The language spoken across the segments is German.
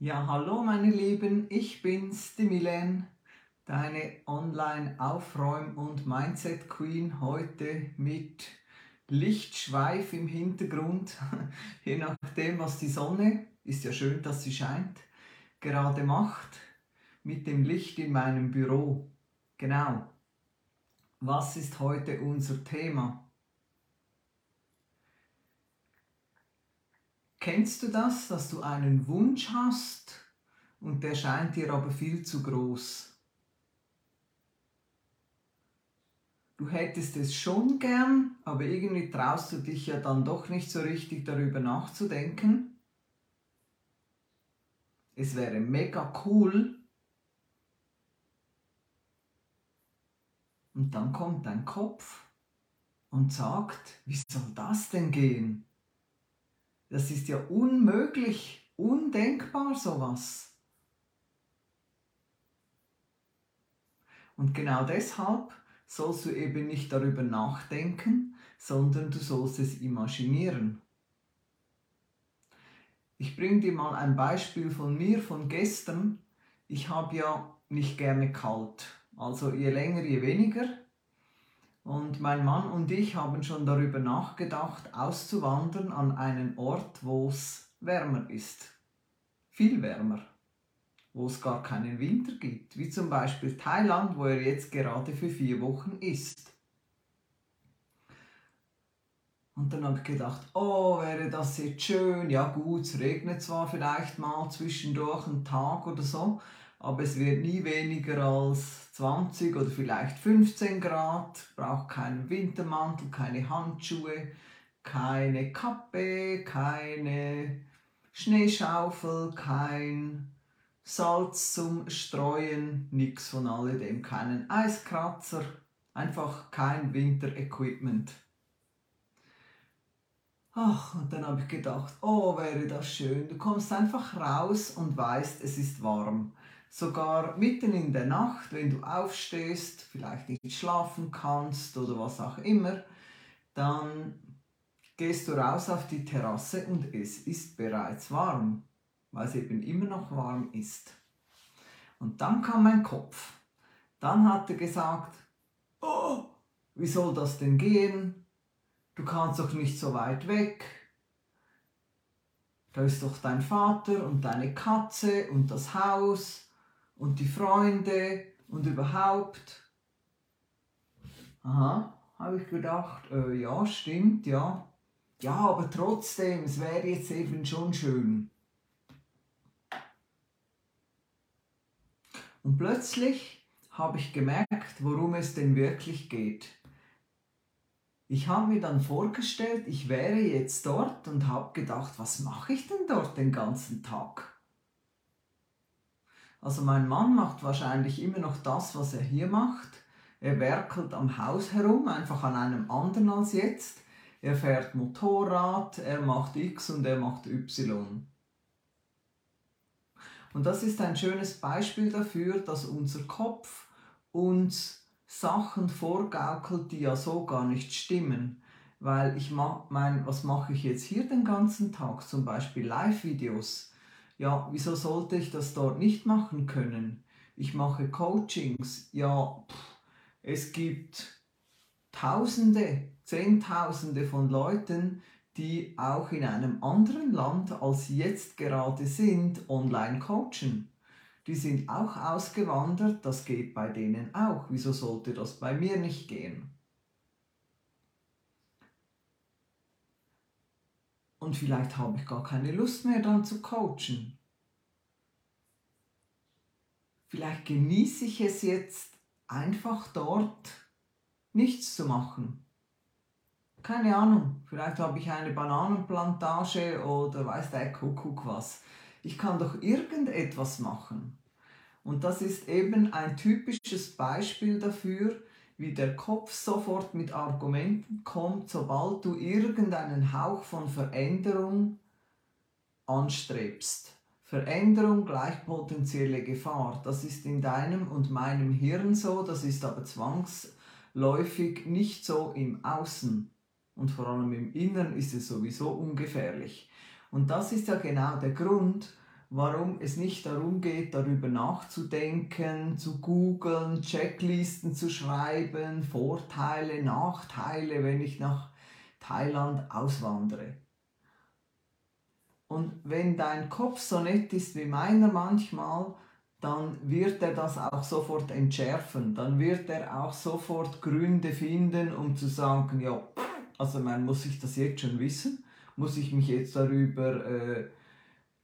Ja, hallo meine Lieben, ich bin's, die Milen, deine Online-Aufräum- und Mindset-Queen, heute mit Lichtschweif im Hintergrund, je nachdem, was die Sonne, ist ja schön, dass sie scheint, gerade macht, mit dem Licht in meinem Büro. Genau. Was ist heute unser Thema? Kennst du das, dass du einen Wunsch hast und der scheint dir aber viel zu groß? Du hättest es schon gern, aber irgendwie traust du dich ja dann doch nicht so richtig darüber nachzudenken. Es wäre mega cool. Und dann kommt dein Kopf und sagt, wie soll das denn gehen? Das ist ja unmöglich, undenkbar sowas. Und genau deshalb sollst du eben nicht darüber nachdenken, sondern du sollst es imaginieren. Ich bringe dir mal ein Beispiel von mir von gestern. Ich habe ja nicht gerne kalt. Also je länger, je weniger. Und mein Mann und ich haben schon darüber nachgedacht, auszuwandern an einen Ort, wo es wärmer ist. Viel wärmer. Wo es gar keinen Winter gibt. Wie zum Beispiel Thailand, wo er jetzt gerade für vier Wochen ist. Und dann habe ich gedacht, oh, wäre das jetzt schön. Ja gut, es regnet zwar vielleicht mal zwischendurch einen Tag oder so, aber es wird nie weniger als 20 oder vielleicht 15 Grad, braucht keinen Wintermantel, keine Handschuhe, keine Kappe, keine Schneeschaufel, kein Salz zum Streuen, nichts von alledem, keinen Eiskratzer, einfach kein Winterequipment. Ach, und dann habe ich gedacht, oh, wäre das schön. Du kommst einfach raus und weißt, es ist warm sogar mitten in der Nacht, wenn du aufstehst, vielleicht nicht schlafen kannst oder was auch immer, dann gehst du raus auf die Terrasse und es ist bereits warm, weil es eben immer noch warm ist. Und dann kam mein Kopf. Dann hat er gesagt, oh, wie soll das denn gehen? Du kannst doch nicht so weit weg. Da ist doch dein Vater und deine Katze und das Haus und die Freunde und überhaupt. Aha, habe ich gedacht, äh, ja, stimmt, ja. Ja, aber trotzdem, es wäre jetzt eben schon schön. Und plötzlich habe ich gemerkt, worum es denn wirklich geht. Ich habe mir dann vorgestellt, ich wäre jetzt dort und habe gedacht, was mache ich denn dort den ganzen Tag? Also mein Mann macht wahrscheinlich immer noch das, was er hier macht. Er werkelt am Haus herum, einfach an einem anderen als jetzt. Er fährt Motorrad, er macht X und er macht Y. Und das ist ein schönes Beispiel dafür, dass unser Kopf uns Sachen vorgaukelt, die ja so gar nicht stimmen. Weil ich mein, was mache ich jetzt hier den ganzen Tag? Zum Beispiel Live-Videos ja, wieso sollte ich das dort nicht machen können? Ich mache Coachings, ja, pff, es gibt Tausende, Zehntausende von Leuten, die auch in einem anderen Land als jetzt gerade sind, online coachen. Die sind auch ausgewandert, das geht bei denen auch. Wieso sollte das bei mir nicht gehen? Und vielleicht habe ich gar keine Lust mehr dann zu coachen. Vielleicht genieße ich es jetzt einfach dort nichts zu machen. Keine Ahnung, vielleicht habe ich eine Bananenplantage oder weiß der Kuckuck was. Ich kann doch irgendetwas machen. Und das ist eben ein typisches Beispiel dafür, wie der Kopf sofort mit Argumenten kommt, sobald du irgendeinen Hauch von Veränderung anstrebst. Veränderung gleich potenzielle Gefahr. Das ist in deinem und meinem Hirn so, das ist aber zwangsläufig nicht so im Außen. Und vor allem im Innern ist es sowieso ungefährlich. Und das ist ja genau der Grund, warum es nicht darum geht, darüber nachzudenken, zu googeln, Checklisten zu schreiben, Vorteile, Nachteile, wenn ich nach Thailand auswandere. Und wenn dein Kopf so nett ist wie meiner manchmal, dann wird er das auch sofort entschärfen. Dann wird er auch sofort Gründe finden, um zu sagen, ja, also man muss ich das jetzt schon wissen, muss ich mich jetzt darüber äh,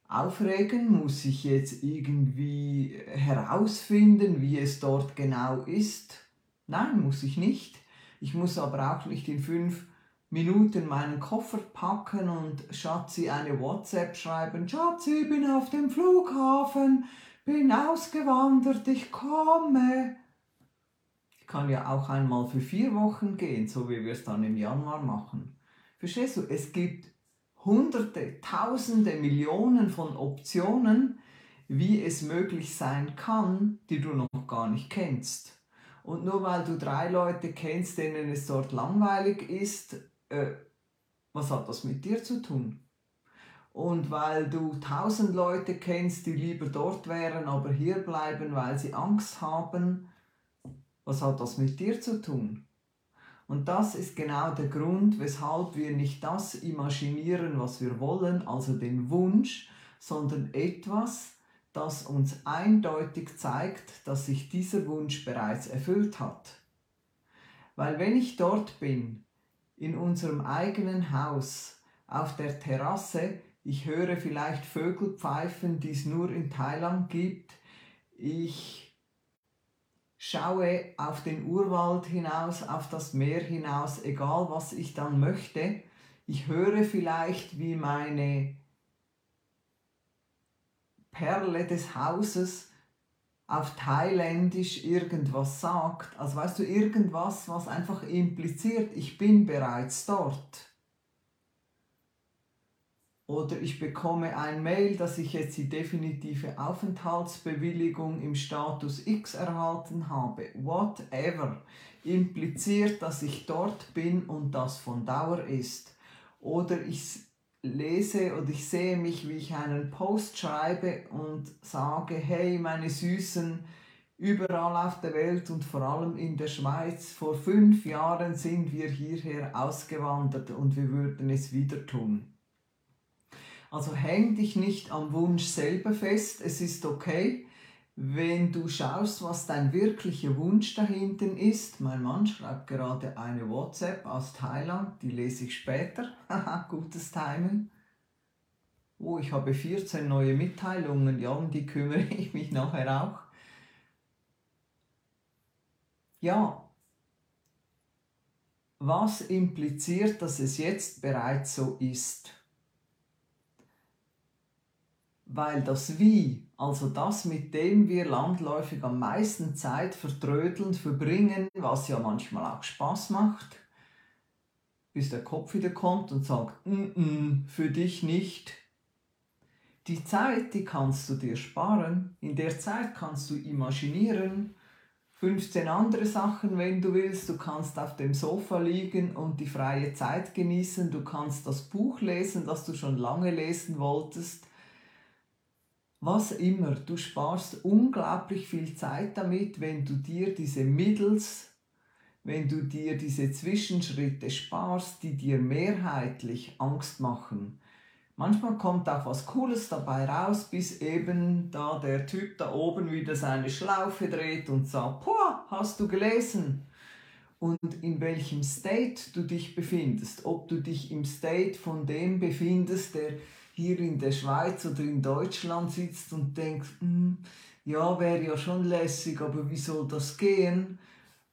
aufregen, muss ich jetzt irgendwie herausfinden, wie es dort genau ist. Nein, muss ich nicht. Ich muss aber auch nicht in fünf Minuten meinen Koffer packen und Schatzi eine WhatsApp schreiben. Schatzi, bin auf dem Flughafen, bin ausgewandert, ich komme. Ich kann ja auch einmal für vier Wochen gehen, so wie wir es dann im Januar machen. Verstehst du, es gibt hunderte, tausende, Millionen von Optionen, wie es möglich sein kann, die du noch gar nicht kennst. Und nur weil du drei Leute kennst, denen es dort langweilig ist, äh, was hat das mit dir zu tun? Und weil du tausend Leute kennst, die lieber dort wären, aber hier bleiben, weil sie Angst haben, was hat das mit dir zu tun? Und das ist genau der Grund, weshalb wir nicht das imaginieren, was wir wollen, also den Wunsch, sondern etwas, das uns eindeutig zeigt, dass sich dieser Wunsch bereits erfüllt hat. Weil wenn ich dort bin, in unserem eigenen Haus, auf der Terrasse, ich höre vielleicht Vögel pfeifen, die es nur in Thailand gibt, ich schaue auf den Urwald hinaus, auf das Meer hinaus, egal was ich dann möchte, ich höre vielleicht, wie meine Perle des Hauses auf Thailändisch irgendwas sagt. Also weißt du, irgendwas, was einfach impliziert, ich bin bereits dort. Oder ich bekomme ein Mail, dass ich jetzt die definitive Aufenthaltsbewilligung im Status X erhalten habe. Whatever impliziert, dass ich dort bin und das von Dauer ist. Oder ich lese oder ich sehe mich, wie ich einen Post schreibe und sage, hey meine Süßen, überall auf der Welt und vor allem in der Schweiz, vor fünf Jahren sind wir hierher ausgewandert und wir würden es wieder tun. Also häng dich nicht am Wunsch selber fest, es ist okay, wenn du schaust, was dein wirklicher Wunsch dahinten ist. Mein Mann schreibt gerade eine WhatsApp aus Thailand, die lese ich später. Gutes Timing. Oh, ich habe 14 neue Mitteilungen, ja, um die kümmere ich mich nachher auch. Ja, was impliziert, dass es jetzt bereits so ist? Weil das Wie, also das, mit dem wir landläufig am meisten Zeit vertrödelnd verbringen, was ja manchmal auch Spaß macht, bis der Kopf wieder kommt und sagt, N -n, für dich nicht. Die Zeit, die kannst du dir sparen. In der Zeit kannst du imaginieren, 15 andere Sachen, wenn du willst. Du kannst auf dem Sofa liegen und die freie Zeit genießen. Du kannst das Buch lesen, das du schon lange lesen wolltest was immer, du sparst unglaublich viel Zeit damit, wenn du dir diese Mittels, wenn du dir diese Zwischenschritte sparst, die dir mehrheitlich Angst machen. Manchmal kommt auch was Cooles dabei raus, bis eben da der Typ da oben wieder seine Schlaufe dreht und sagt, Poah, hast du gelesen? Und in welchem State du dich befindest, ob du dich im State von dem befindest, der hier in der Schweiz oder in Deutschland sitzt und denkt, hm, ja, wäre ja schon lässig, aber wie soll das gehen?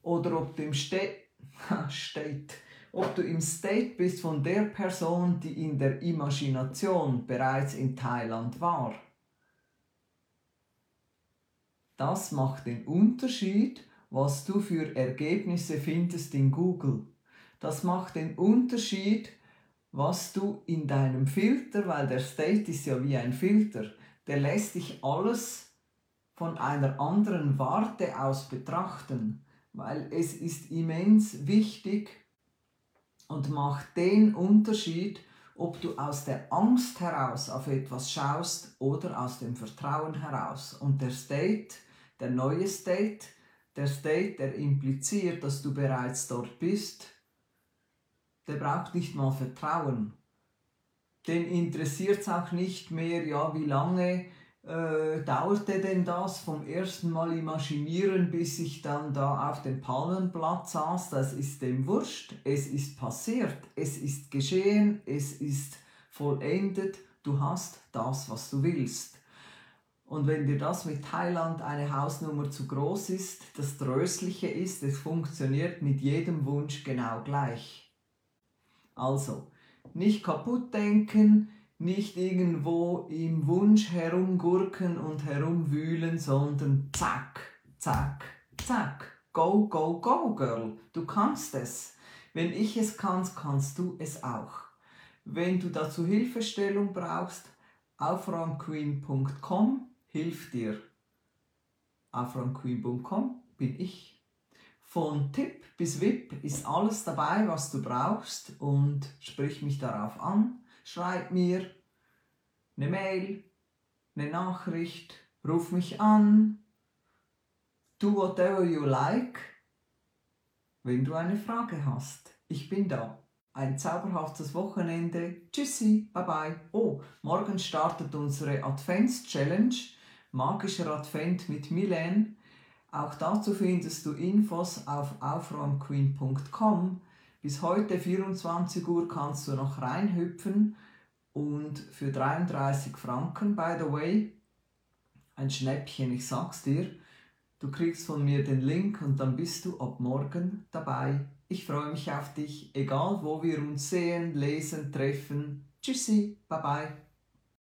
Oder ob du im State, State, ob du im State bist von der Person, die in der Imagination bereits in Thailand war. Das macht den Unterschied, was du für Ergebnisse findest in Google. Das macht den Unterschied, was du in deinem Filter, weil der State ist ja wie ein Filter, der lässt dich alles von einer anderen Warte aus betrachten, weil es ist immens wichtig und macht den Unterschied, ob du aus der Angst heraus auf etwas schaust oder aus dem Vertrauen heraus. Und der State, der neue State, der State, der impliziert, dass du bereits dort bist, der braucht nicht mal Vertrauen. Den interessiert es auch nicht mehr, ja, wie lange äh, dauerte denn das vom ersten Mal imaginieren, bis ich dann da auf dem Palmenblatt saß? Das ist dem wurscht. Es ist passiert, es ist geschehen, es ist vollendet. Du hast das, was du willst. Und wenn dir das mit Thailand eine Hausnummer zu groß ist, das Tröstliche ist, es funktioniert mit jedem Wunsch genau gleich. Also, nicht kaputt denken, nicht irgendwo im Wunsch herumgurken und herumwühlen, sondern zack, zack, zack. Go, go, go, Girl. Du kannst es. Wenn ich es kann, kannst du es auch. Wenn du dazu Hilfestellung brauchst, aufräumqueen.com hilft dir. Aufräumqueen.com bin ich. Von Tipp bis VIP ist alles dabei, was du brauchst und sprich mich darauf an schreib mir eine Mail, eine Nachricht, ruf mich an, do whatever you like, wenn du eine Frage hast. Ich bin da. Ein zauberhaftes Wochenende. Tschüssi, bye bye. Oh, morgen startet unsere Advents-Challenge. Magischer Advent mit Milen. Auch dazu findest du Infos auf aufräumqueen.com. Bis heute 24 Uhr kannst du noch reinhüpfen und für 33 Franken, by the way, ein Schnäppchen, ich sag's dir. Du kriegst von mir den Link und dann bist du ab morgen dabei. Ich freue mich auf dich, egal wo wir uns sehen, lesen, treffen. Tschüssi, bye bye.